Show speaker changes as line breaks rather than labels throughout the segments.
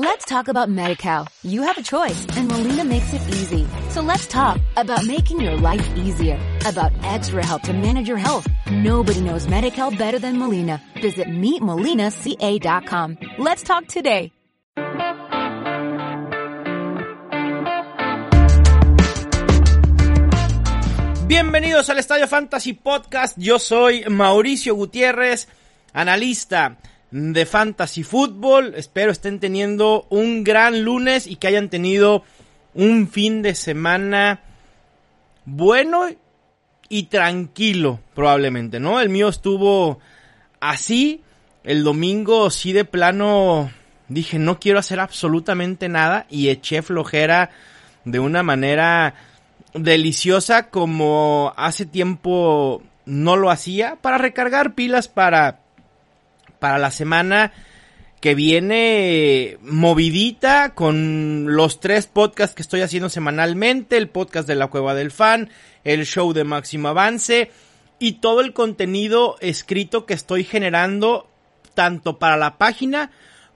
Let's talk about MediCal. You have a choice and Molina makes it easy. So let's talk about making your life easier, about extra help to manage your health. Nobody knows MediCal better than Molina. Visit meetmolinaca.com. Let's talk today.
Bienvenidos al Estadio Fantasy Podcast. Yo soy Mauricio Gutiérrez, analista de Fantasy Football. Espero estén teniendo un gran lunes y que hayan tenido un fin de semana bueno y tranquilo, probablemente, ¿no? El mío estuvo así. El domingo sí de plano dije no quiero hacer absolutamente nada y eché flojera de una manera deliciosa como hace tiempo no lo hacía para recargar pilas para para la semana que viene movidita con los tres podcasts que estoy haciendo semanalmente, el podcast de la Cueva del Fan, el show de Máximo Avance y todo el contenido escrito que estoy generando tanto para la página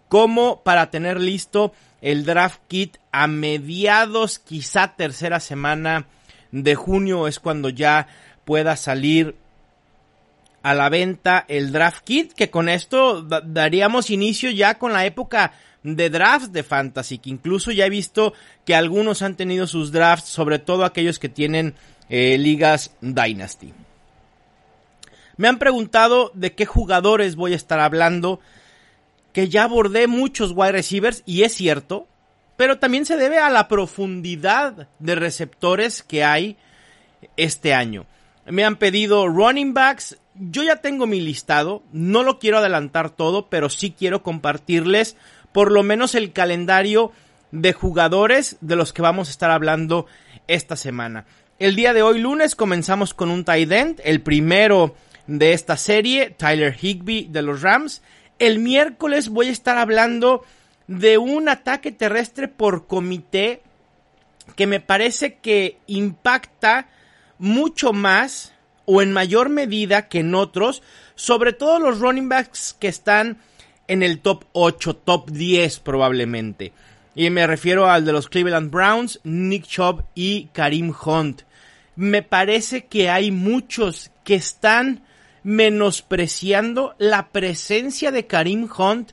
como para tener listo el draft kit a mediados, quizá tercera semana de junio es cuando ya pueda salir a la venta el draft kit, que con esto daríamos inicio ya con la época de draft de fantasy, que incluso ya he visto que algunos han tenido sus drafts, sobre todo aquellos que tienen eh, ligas Dynasty. Me han preguntado de qué jugadores voy a estar hablando, que ya abordé muchos wide receivers, y es cierto, pero también se debe a la profundidad de receptores que hay este año. Me han pedido running backs, yo ya tengo mi listado, no lo quiero adelantar todo, pero sí quiero compartirles por lo menos el calendario de jugadores de los que vamos a estar hablando esta semana. El día de hoy lunes comenzamos con un tight end, el primero de esta serie, Tyler Higby de los Rams. El miércoles voy a estar hablando de un ataque terrestre por comité que me parece que impacta mucho más o en mayor medida que en otros, sobre todo los running backs que están en el top 8, top 10 probablemente. Y me refiero al de los Cleveland Browns, Nick Chubb y Karim Hunt. Me parece que hay muchos que están menospreciando la presencia de Karim Hunt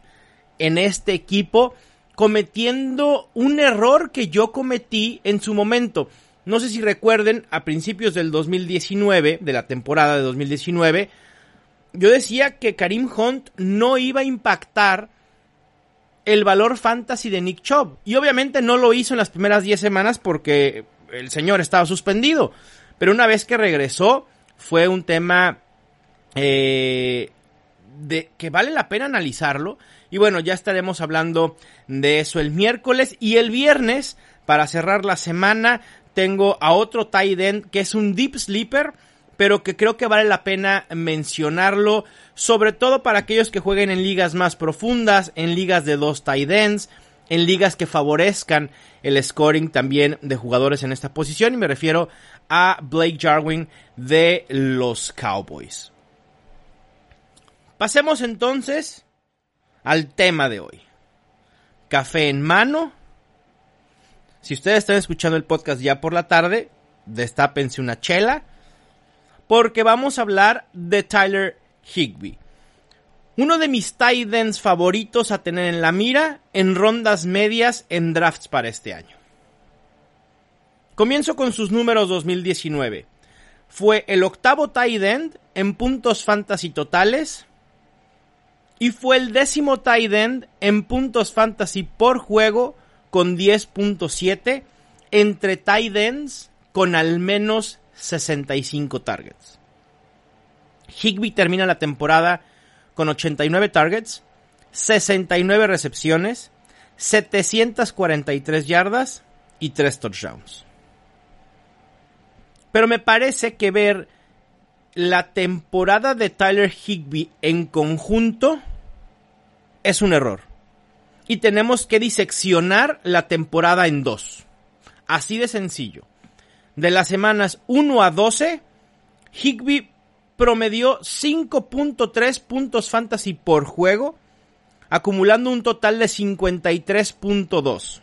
en este equipo, cometiendo un error que yo cometí en su momento. No sé si recuerden, a principios del 2019, de la temporada de 2019, yo decía que Karim Hunt no iba a impactar el valor fantasy de Nick Chubb. Y obviamente no lo hizo en las primeras 10 semanas porque el señor estaba suspendido. Pero una vez que regresó, fue un tema eh, de que vale la pena analizarlo. Y bueno, ya estaremos hablando de eso el miércoles y el viernes. Para cerrar la semana, tengo a otro tight end que es un deep sleeper, pero que creo que vale la pena mencionarlo, sobre todo para aquellos que jueguen en ligas más profundas, en ligas de dos tight ends, en ligas que favorezcan el scoring también de jugadores en esta posición, y me refiero a Blake Jarwin de los Cowboys. Pasemos entonces al tema de hoy. Café en mano, si ustedes están escuchando el podcast ya por la tarde, destápense una chela, porque vamos a hablar de Tyler Higby. Uno de mis tight ends favoritos a tener en la mira en rondas medias en drafts para este año. Comienzo con sus números 2019. Fue el octavo tight end en puntos fantasy totales y fue el décimo tight end en puntos fantasy por juego con 10.7 entre tight ends con al menos 65 targets. Higby termina la temporada con 89 targets, 69 recepciones, 743 yardas y 3 touchdowns. Pero me parece que ver la temporada de Tyler Higby en conjunto es un error y tenemos que diseccionar la temporada en dos. Así de sencillo. De las semanas 1 a 12, Higby promedió 5.3 puntos fantasy por juego, acumulando un total de 53.2.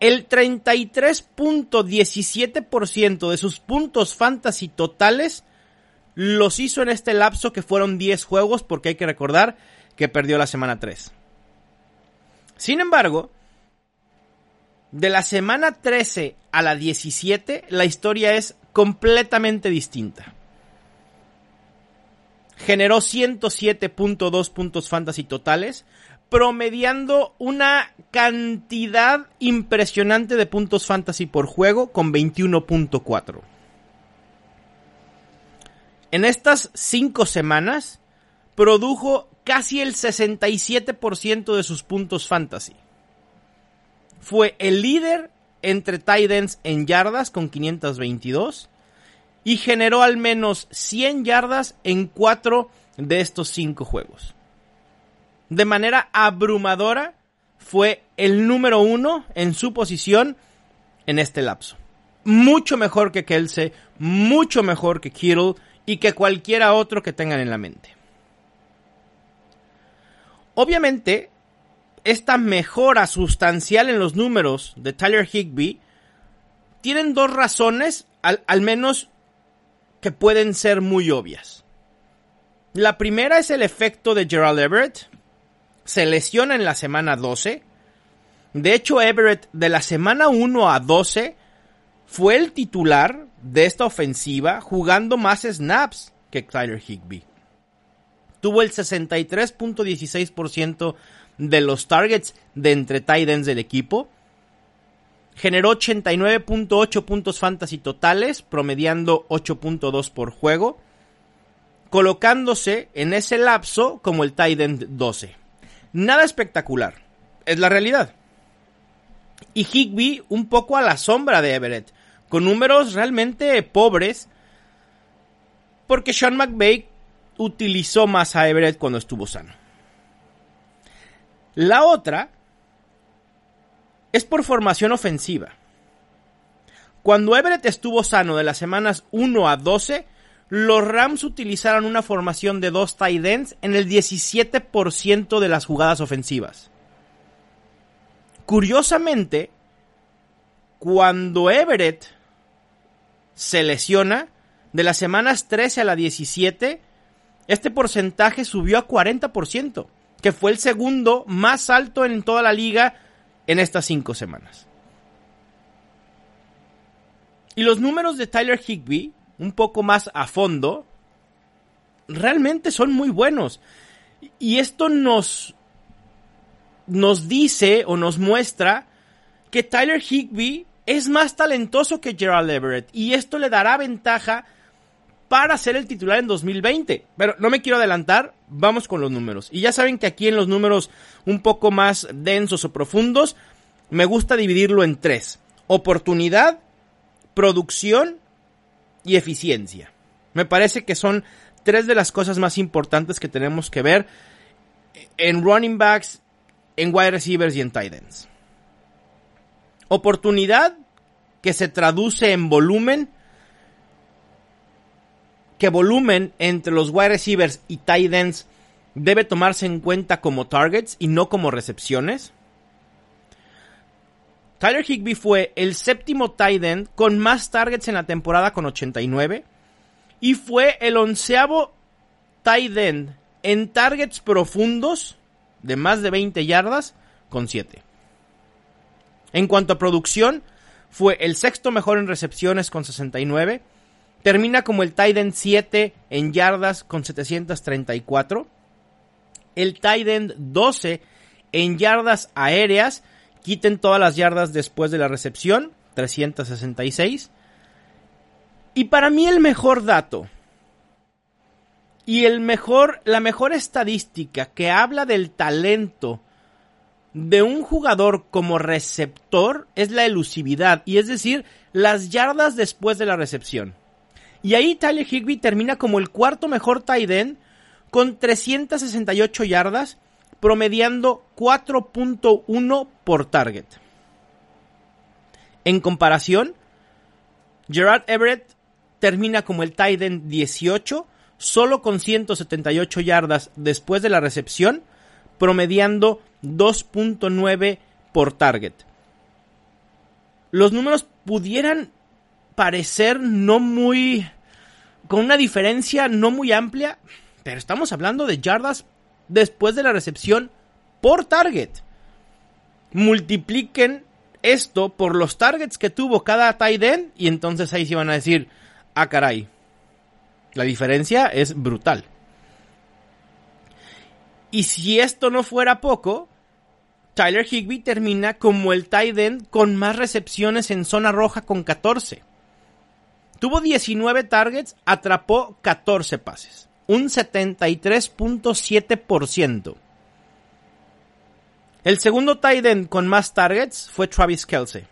El 33.17% de sus puntos fantasy totales los hizo en este lapso que fueron 10 juegos porque hay que recordar que perdió la semana 3. Sin embargo, de la semana 13 a la 17 la historia es completamente distinta. Generó 107.2 puntos fantasy totales, promediando una cantidad impresionante de puntos fantasy por juego con 21.4. En estas 5 semanas produjo casi el 67% de sus puntos fantasy. Fue el líder entre tight en yardas con 522 y generó al menos 100 yardas en 4 de estos 5 juegos. De manera abrumadora, fue el número uno en su posición en este lapso. Mucho mejor que Kelsey, mucho mejor que Kittle y que cualquiera otro que tengan en la mente. Obviamente, esta mejora sustancial en los números de Tyler Higby tienen dos razones, al, menos que pueden ser muy obvias. La primera es el efecto de Gerald Everett. Se lesiona en la semana 12. De hecho, Everett de la semana 1 a 12 fue el titular de esta ofensiva jugando más snaps que Tyler Higby tuvo el 63.16% de los targets de entre tight ends del equipo. Generó 89.8 puntos fantasy totales, promediando 8.2 por juego, colocándose en ese lapso como el tight end 12. Nada espectacular, es la realidad. Y Higby un poco a la sombra de Everett, con números realmente pobres, porque Sean McVay utilizó más a Everett cuando estuvo sano. La otra es por formación ofensiva. Cuando Everett estuvo sano de las semanas 1 a 12, los Rams utilizaron una formación de dos tight ends en el 17% de las jugadas ofensivas. Curiosamente, cuando Everett se lesiona, de las semanas 13 a la 17, este porcentaje subió a 40%, que fue el segundo más alto en toda la liga en estas cinco semanas. Y los números de Tyler Higby, un poco más a fondo, realmente son muy buenos. Y esto nos, nos dice o nos muestra que Tyler Higby es más talentoso que Gerald Everett. Y esto le dará ventaja para ser el titular en 2020. Pero no me quiero adelantar, vamos con los números. Y ya saben que aquí en los números un poco más densos o profundos, me gusta dividirlo en tres. Oportunidad, producción y eficiencia. Me parece que son tres de las cosas más importantes que tenemos que ver en running backs, en wide receivers y en tight ends. Oportunidad que se traduce en volumen que volumen entre los wide receivers y tight ends debe tomarse en cuenta como targets y no como recepciones. Tyler Higby fue el séptimo tight end con más targets en la temporada con 89 y fue el onceavo tight end en targets profundos de más de 20 yardas con 7. En cuanto a producción, fue el sexto mejor en recepciones con 69 Termina como el tight 7 en yardas con 734. El tight 12 en yardas aéreas. Quiten todas las yardas después de la recepción. 366. Y para mí el mejor dato y el mejor, la mejor estadística que habla del talento de un jugador como receptor es la elusividad, y es decir, las yardas después de la recepción. Y ahí Tyler Higby termina como el cuarto mejor tight end con 368 yardas, promediando 4.1 por target. En comparación, Gerard Everett termina como el tight end 18, solo con 178 yardas después de la recepción, promediando 2.9 por target. Los números pudieran parecer no muy... con una diferencia no muy amplia, pero estamos hablando de yardas después de la recepción por target. Multipliquen esto por los targets que tuvo cada tight end y entonces ahí se van a decir, ah caray, la diferencia es brutal. Y si esto no fuera poco, Tyler Higby termina como el tight end con más recepciones en zona roja con 14. Tuvo 19 targets, atrapó 14 pases, un 73.7%. El segundo tight end con más targets fue Travis Kelsey.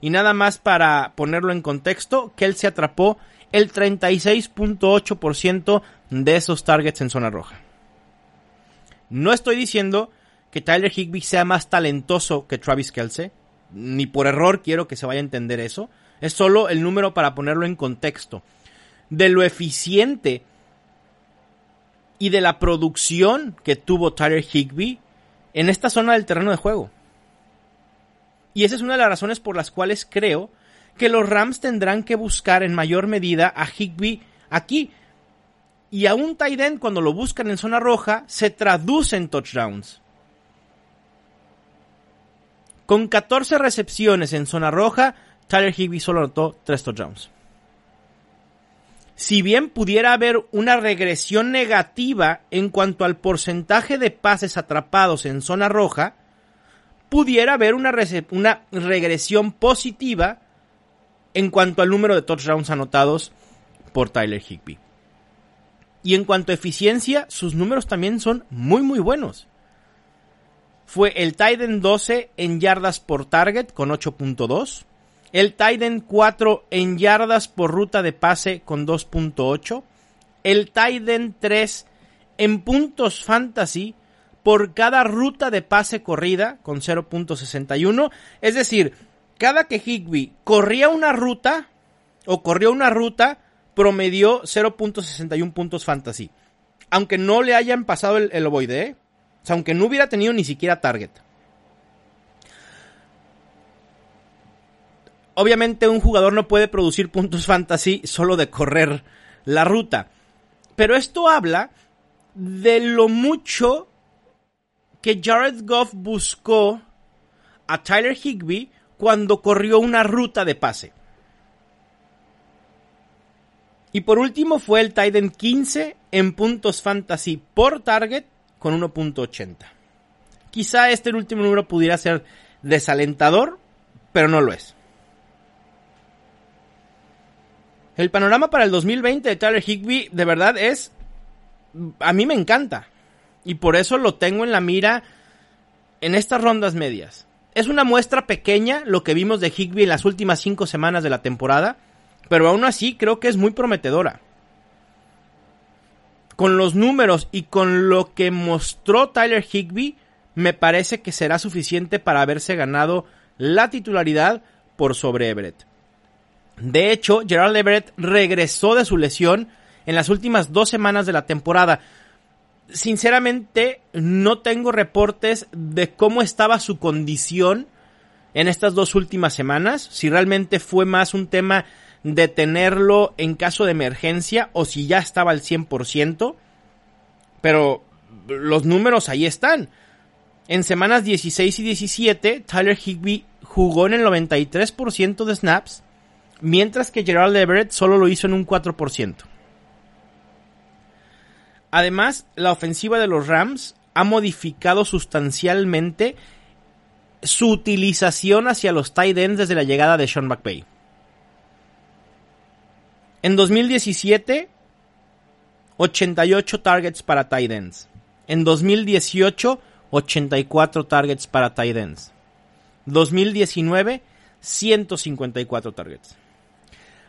Y nada más para ponerlo en contexto, Kelsey atrapó el 36.8% de esos targets en zona roja. No estoy diciendo que Tyler Higby sea más talentoso que Travis Kelsey, ni por error quiero que se vaya a entender eso. Es solo el número para ponerlo en contexto. De lo eficiente y de la producción que tuvo Tyler Higby en esta zona del terreno de juego. Y esa es una de las razones por las cuales creo que los Rams tendrán que buscar en mayor medida a Higby aquí. Y a un tight end cuando lo buscan en zona roja se traduce en touchdowns. Con 14 recepciones en zona roja, Tyler Higby solo anotó 3 touchdowns. Si bien pudiera haber una regresión negativa en cuanto al porcentaje de pases atrapados en zona roja, pudiera haber una, una regresión positiva en cuanto al número de touchdowns anotados por Tyler Higby. Y en cuanto a eficiencia, sus números también son muy muy buenos. Fue el Titan 12 en yardas por target con 8.2 el Titan 4 en yardas por ruta de pase con 2.8. El Titan 3 en puntos fantasy por cada ruta de pase corrida con 0.61. Es decir, cada que Higby corría una ruta o corrió una ruta, promedió 0.61 puntos fantasy. Aunque no le hayan pasado el, el ovoide, ¿eh? o sea, aunque no hubiera tenido ni siquiera target. Obviamente un jugador no puede producir puntos fantasy solo de correr la ruta. Pero esto habla de lo mucho que Jared Goff buscó a Tyler Higby cuando corrió una ruta de pase. Y por último fue el Titan 15 en puntos fantasy por target con 1.80. Quizá este último número pudiera ser desalentador, pero no lo es. El panorama para el 2020 de Tyler Higby de verdad es... A mí me encanta. Y por eso lo tengo en la mira en estas rondas medias. Es una muestra pequeña lo que vimos de Higby en las últimas cinco semanas de la temporada, pero aún así creo que es muy prometedora. Con los números y con lo que mostró Tyler Higby, me parece que será suficiente para haberse ganado la titularidad por sobre Everett. De hecho, Gerald Everett regresó de su lesión en las últimas dos semanas de la temporada. Sinceramente, no tengo reportes de cómo estaba su condición en estas dos últimas semanas, si realmente fue más un tema de tenerlo en caso de emergencia o si ya estaba al 100%, pero los números ahí están. En semanas 16 y 17, Tyler Higby jugó en el 93% de snaps mientras que Gerald Everett solo lo hizo en un 4%. Además, la ofensiva de los Rams ha modificado sustancialmente su utilización hacia los tight ends desde la llegada de Sean McVay. En 2017, 88 targets para tight ends. En 2018, 84 targets para tight ends. 2019, 154 targets.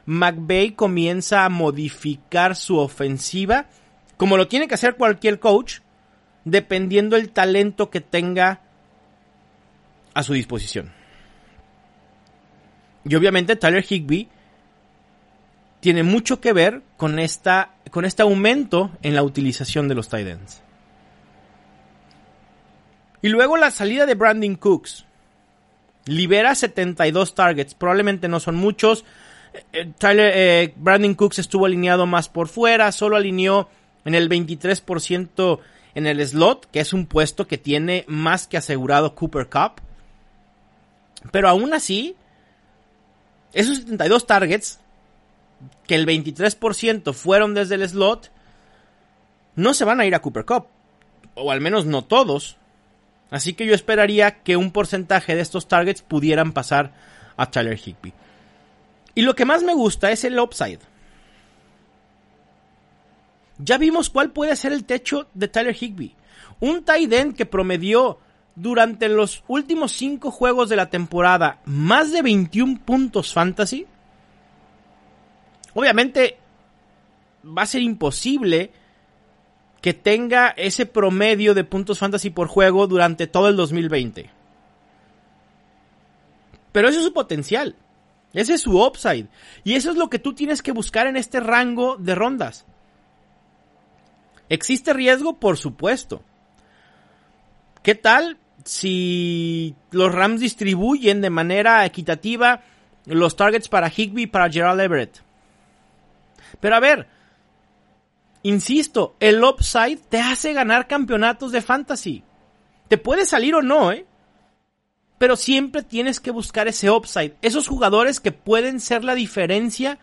McVay comienza a modificar su ofensiva, como lo tiene que hacer cualquier coach, dependiendo el talento que tenga a su disposición. Y obviamente Tyler Higby tiene mucho que ver con, esta, con este aumento en la utilización de los tight ends. Y luego la salida de Brandon Cooks. Libera 72 targets. Probablemente no son muchos. Eh, Tyler, eh, Brandon Cooks estuvo alineado más por fuera. Solo alineó en el 23% en el slot, que es un puesto que tiene más que asegurado Cooper Cup. Pero aún así, esos 72 targets, que el 23% fueron desde el slot, no se van a ir a Cooper Cup. O al menos no todos. Así que yo esperaría que un porcentaje de estos targets pudieran pasar a Tyler Higby. Y lo que más me gusta es el upside. Ya vimos cuál puede ser el techo de Tyler Higby. Un tight end que promedió durante los últimos 5 juegos de la temporada más de 21 puntos fantasy. Obviamente va a ser imposible que tenga ese promedio de puntos fantasy por juego durante todo el 2020. Pero ese es su potencial. Ese es su upside. Y eso es lo que tú tienes que buscar en este rango de rondas. ¿Existe riesgo? Por supuesto. ¿Qué tal si los Rams distribuyen de manera equitativa los targets para Higby y para Gerald Everett? Pero a ver, Insisto, el upside te hace ganar campeonatos de fantasy. Te puede salir o no, ¿eh? Pero siempre tienes que buscar ese upside. Esos jugadores que pueden ser la diferencia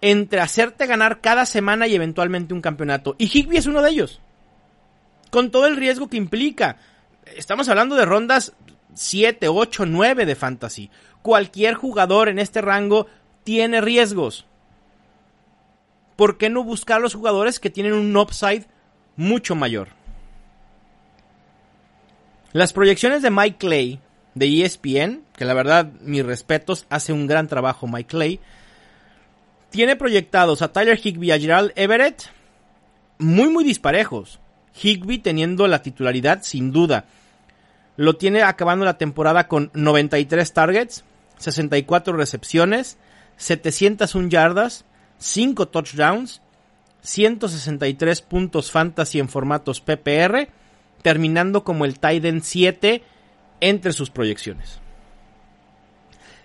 entre hacerte ganar cada semana y eventualmente un campeonato. Y Higby es uno de ellos. Con todo el riesgo que implica. Estamos hablando de rondas 7, 8, 9 de fantasy. Cualquier jugador en este rango tiene riesgos. ¿por qué no buscar los jugadores que tienen un upside mucho mayor? Las proyecciones de Mike Clay de ESPN, que la verdad, mis respetos, hace un gran trabajo Mike Clay, tiene proyectados a Tyler Higby y a Gerald Everett muy muy disparejos. Higby teniendo la titularidad sin duda. Lo tiene acabando la temporada con 93 targets, 64 recepciones, 701 yardas, 5 touchdowns, 163 puntos fantasy en formatos PPR, terminando como el Titan 7 entre sus proyecciones.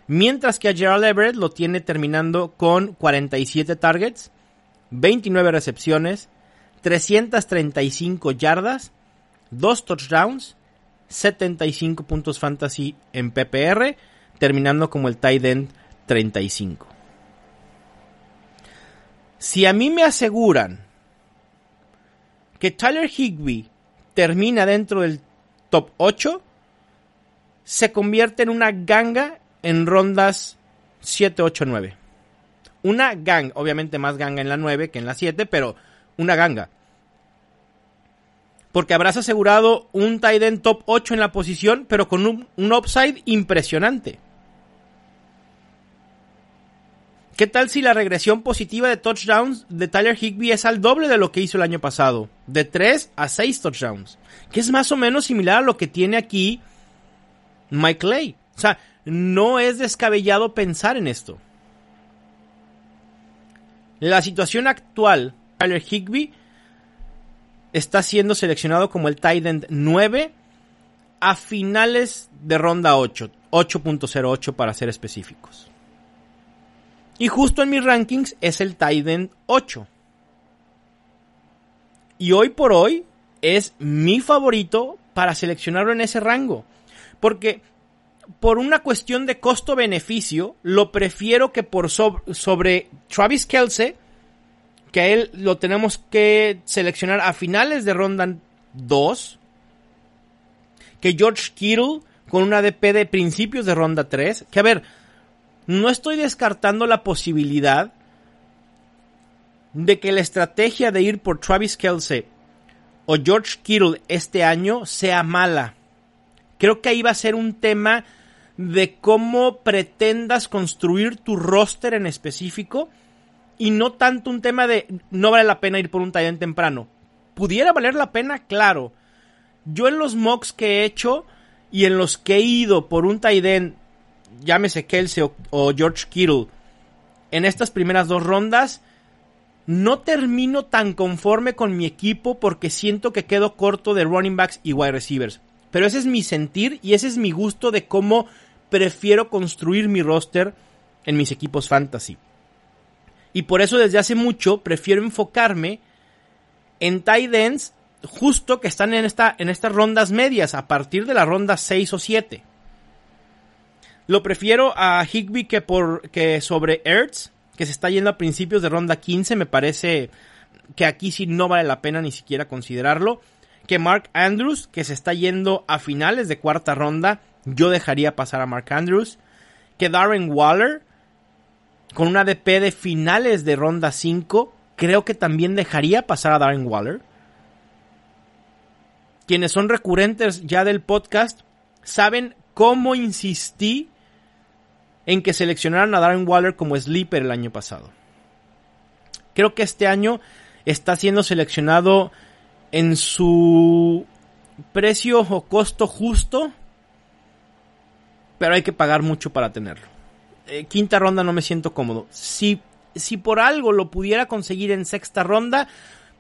Mientras que a Gerald Everett lo tiene terminando con 47 targets, 29 recepciones, 335 yardas, 2 touchdowns, 75 puntos fantasy en PPR, terminando como el Titan 35. Si a mí me aseguran que Tyler Higby termina dentro del top 8, se convierte en una ganga en rondas 7, 8, 9. Una gang, obviamente más ganga en la 9 que en la 7, pero una ganga. Porque habrás asegurado un tight end top 8 en la posición, pero con un, un upside impresionante. ¿Qué tal si la regresión positiva de touchdowns de Tyler Higby es al doble de lo que hizo el año pasado? De 3 a 6 touchdowns. Que es más o menos similar a lo que tiene aquí Mike Lay. O sea, no es descabellado pensar en esto. La situación actual, Tyler Higby está siendo seleccionado como el tight end 9 a finales de ronda 8, 8.08 para ser específicos. Y justo en mis rankings es el Titan 8. Y hoy por hoy es mi favorito para seleccionarlo en ese rango. Porque por una cuestión de costo-beneficio, lo prefiero que por sobre, Travis Kelce, que a él lo tenemos que seleccionar a finales de ronda 2, que George Kittle con una DP de principios de ronda 3, que a ver, no estoy descartando la posibilidad de que la estrategia de ir por Travis Kelsey o George Kittle este año sea mala. Creo que ahí va a ser un tema de cómo pretendas construir tu roster en específico y no tanto un tema de no vale la pena ir por un talento temprano. Pudiera valer la pena, claro. Yo en los mocks que he hecho y en los que he ido por un tight llámese Kelsey o, George Kittle, en estas primeras dos rondas, no termino tan conforme con mi equipo porque siento que quedo corto de running backs y wide receivers. Pero ese es mi sentir y ese es mi gusto de cómo prefiero construir mi roster en mis equipos fantasy. Y por eso desde hace mucho prefiero enfocarme en tight ends justo que están en, esta, en estas rondas medias, a partir de la ronda 6 o 7. Lo prefiero a Higby que, por, que sobre Ertz, que se está yendo a principios de ronda 15. Me parece que aquí sí no vale la pena ni siquiera considerarlo. Que Mark Andrews, que se está yendo a finales de cuarta ronda. Yo dejaría pasar a Mark Andrews. Que Darren Waller, con una DP de finales de ronda 5, creo que también dejaría pasar a Darren Waller. Quienes son recurrentes ya del podcast saben cómo insistí en que seleccionaran a Darren Waller como sleeper el año pasado. Creo que este año está siendo seleccionado en su precio o costo justo, pero hay que pagar mucho para tenerlo. Eh, quinta ronda no me siento cómodo. Si, si por algo lo pudiera conseguir en sexta ronda,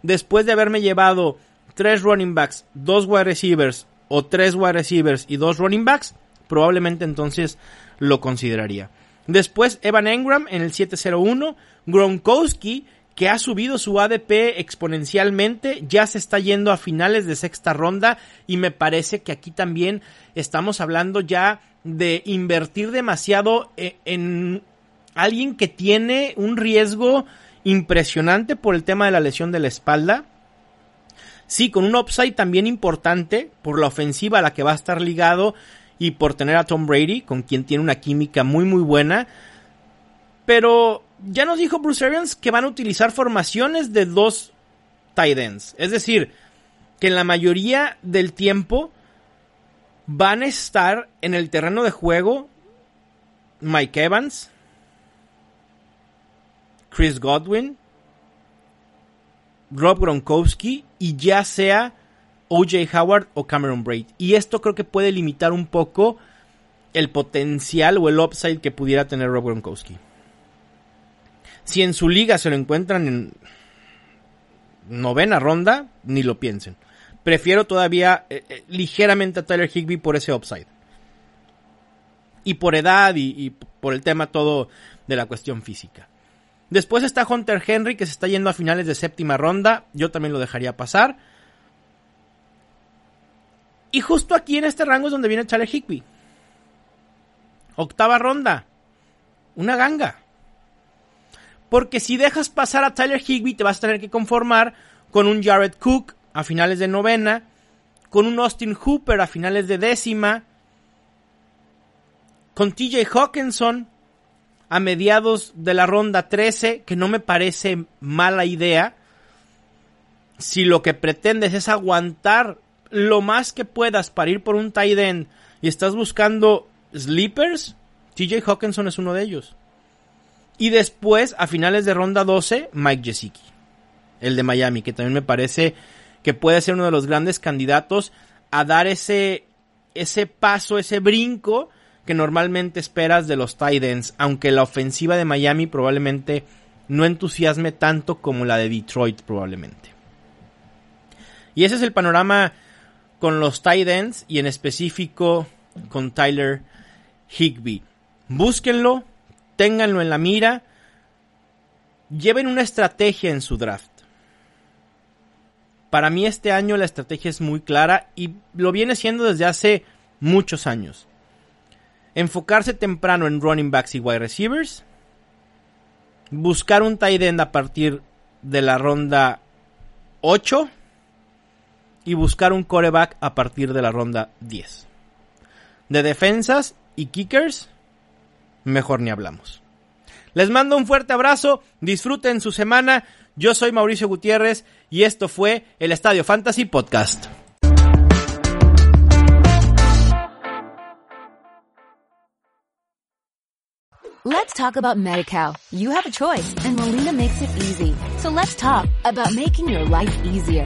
después de haberme llevado tres running backs, dos wide receivers o tres wide receivers y dos running backs, probablemente entonces lo consideraría. Después Evan Engram en el 701, Gronkowski que ha subido su ADP exponencialmente, ya se está yendo a finales de sexta ronda y me parece que aquí también estamos hablando ya de invertir demasiado e, en alguien que tiene un riesgo impresionante por el tema de la lesión de la espalda. Sí, con un upside también importante por la ofensiva a la que va a estar ligado y por tener a Tom Brady, con quien tiene una química muy muy buena. Pero ya nos dijo Bruce Arians que van a utilizar formaciones de dos tight ends. Es decir, que en la mayoría del tiempo van a estar en el terreno de juego Mike Evans, Chris Godwin, Rob Gronkowski y ya sea OJ Howard o Cameron Braid. Y esto creo que puede limitar un poco el potencial o el upside que pudiera tener Rob Gronkowski. Si en su liga se lo encuentran en novena ronda, ni lo piensen. Prefiero todavía eh, eh, ligeramente a Tyler Higby por ese upside. Y por edad y, y por el tema todo de la cuestión física. Después está Hunter Henry que se está yendo a finales de séptima ronda. Yo también lo dejaría pasar. Y justo aquí en este rango es donde viene Charlie Higby. Octava ronda. Una ganga. Porque si dejas pasar a Tyler Higby, te vas a tener que conformar con un Jared Cook a finales de novena, con un Austin Hooper a finales de décima, con TJ Hawkinson a mediados de la ronda 13, que no me parece mala idea. Si lo que pretendes es aguantar lo más que puedas para ir por un tight end y estás buscando sleepers, TJ Hawkinson es uno de ellos. Y después, a finales de ronda 12, Mike Gesicki, el de Miami, que también me parece que puede ser uno de los grandes candidatos a dar ese, ese paso, ese brinco que normalmente esperas de los tight ends, aunque la ofensiva de Miami probablemente no entusiasme tanto como la de Detroit probablemente. Y ese es el panorama con los tight ends y en específico con Tyler Higby. Búsquenlo, ténganlo en la mira, lleven una estrategia en su draft. Para mí este año la estrategia es muy clara y lo viene siendo desde hace muchos años. Enfocarse temprano en running backs y wide receivers. Buscar un tight end a partir de la ronda 8 y buscar un coreback a partir de la ronda 10. De defensas y kickers, mejor ni hablamos. Les mando un fuerte abrazo, disfruten su semana. Yo soy Mauricio Gutiérrez y esto fue el Estadio Fantasy Podcast.
Let's talk about MediCal. You have a choice and Molina makes it easy. So let's talk about making your life easier,